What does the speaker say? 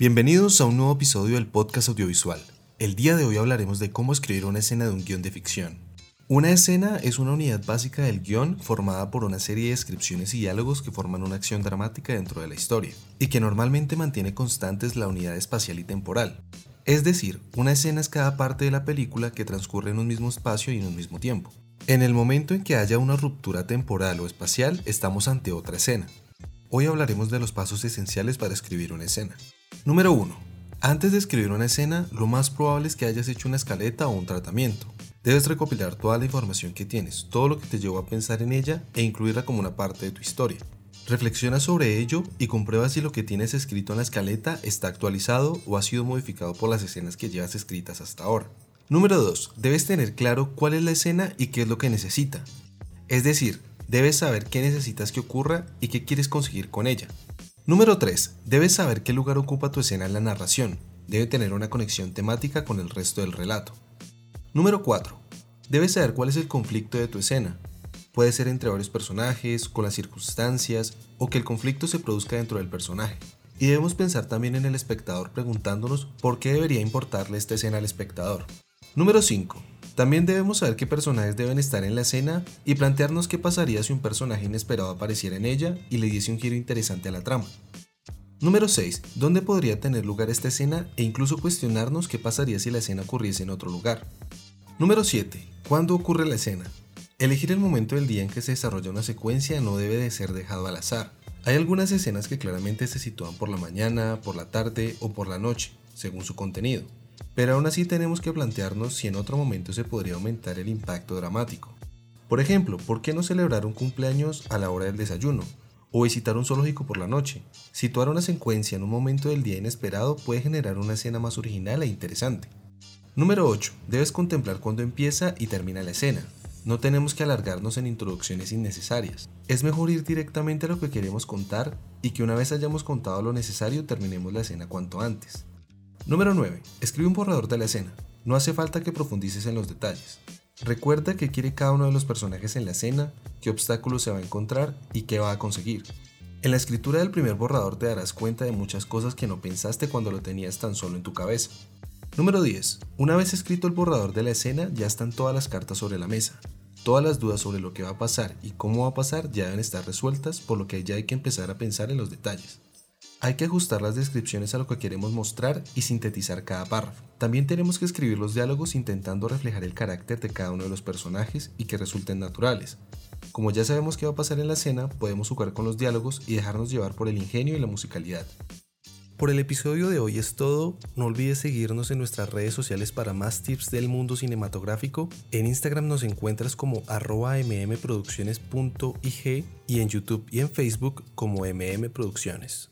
Bienvenidos a un nuevo episodio del podcast audiovisual. El día de hoy hablaremos de cómo escribir una escena de un guion de ficción. Una escena es una unidad básica del guion formada por una serie de descripciones y diálogos que forman una acción dramática dentro de la historia, y que normalmente mantiene constantes la unidad espacial y temporal. Es decir, una escena es cada parte de la película que transcurre en un mismo espacio y en un mismo tiempo. En el momento en que haya una ruptura temporal o espacial, estamos ante otra escena. Hoy hablaremos de los pasos esenciales para escribir una escena. Número 1. Antes de escribir una escena, lo más probable es que hayas hecho una escaleta o un tratamiento. Debes recopilar toda la información que tienes, todo lo que te llevó a pensar en ella e incluirla como una parte de tu historia. Reflexiona sobre ello y comprueba si lo que tienes escrito en la escaleta está actualizado o ha sido modificado por las escenas que llevas escritas hasta ahora. Número 2. Debes tener claro cuál es la escena y qué es lo que necesita. Es decir, debes saber qué necesitas que ocurra y qué quieres conseguir con ella. Número 3. Debes saber qué lugar ocupa tu escena en la narración. Debe tener una conexión temática con el resto del relato. Número 4. Debes saber cuál es el conflicto de tu escena. Puede ser entre varios personajes, con las circunstancias, o que el conflicto se produzca dentro del personaje. Y debemos pensar también en el espectador preguntándonos por qué debería importarle esta escena al espectador. Número 5. También debemos saber qué personajes deben estar en la escena y plantearnos qué pasaría si un personaje inesperado apareciera en ella y le diese un giro interesante a la trama. Número 6. ¿Dónde podría tener lugar esta escena e incluso cuestionarnos qué pasaría si la escena ocurriese en otro lugar? Número 7. ¿Cuándo ocurre la escena? Elegir el momento del día en que se desarrolla una secuencia no debe de ser dejado al azar. Hay algunas escenas que claramente se sitúan por la mañana, por la tarde o por la noche, según su contenido. Pero aún así tenemos que plantearnos si en otro momento se podría aumentar el impacto dramático. Por ejemplo, ¿por qué no celebrar un cumpleaños a la hora del desayuno? O visitar un zoológico por la noche. Situar una secuencia en un momento del día inesperado puede generar una escena más original e interesante. Número 8. Debes contemplar cuándo empieza y termina la escena. No tenemos que alargarnos en introducciones innecesarias. Es mejor ir directamente a lo que queremos contar y que una vez hayamos contado lo necesario terminemos la escena cuanto antes. Número 9. Escribe un borrador de la escena. No hace falta que profundices en los detalles. Recuerda qué quiere cada uno de los personajes en la escena, qué obstáculos se va a encontrar y qué va a conseguir. En la escritura del primer borrador te darás cuenta de muchas cosas que no pensaste cuando lo tenías tan solo en tu cabeza. Número 10. Una vez escrito el borrador de la escena, ya están todas las cartas sobre la mesa. Todas las dudas sobre lo que va a pasar y cómo va a pasar ya deben estar resueltas, por lo que ya hay que empezar a pensar en los detalles. Hay que ajustar las descripciones a lo que queremos mostrar y sintetizar cada párrafo. También tenemos que escribir los diálogos intentando reflejar el carácter de cada uno de los personajes y que resulten naturales. Como ya sabemos qué va a pasar en la escena, podemos jugar con los diálogos y dejarnos llevar por el ingenio y la musicalidad. Por el episodio de hoy es todo. No olvides seguirnos en nuestras redes sociales para más tips del mundo cinematográfico. En Instagram nos encuentras como arroba mmproducciones.ig y en YouTube y en Facebook como mmproducciones.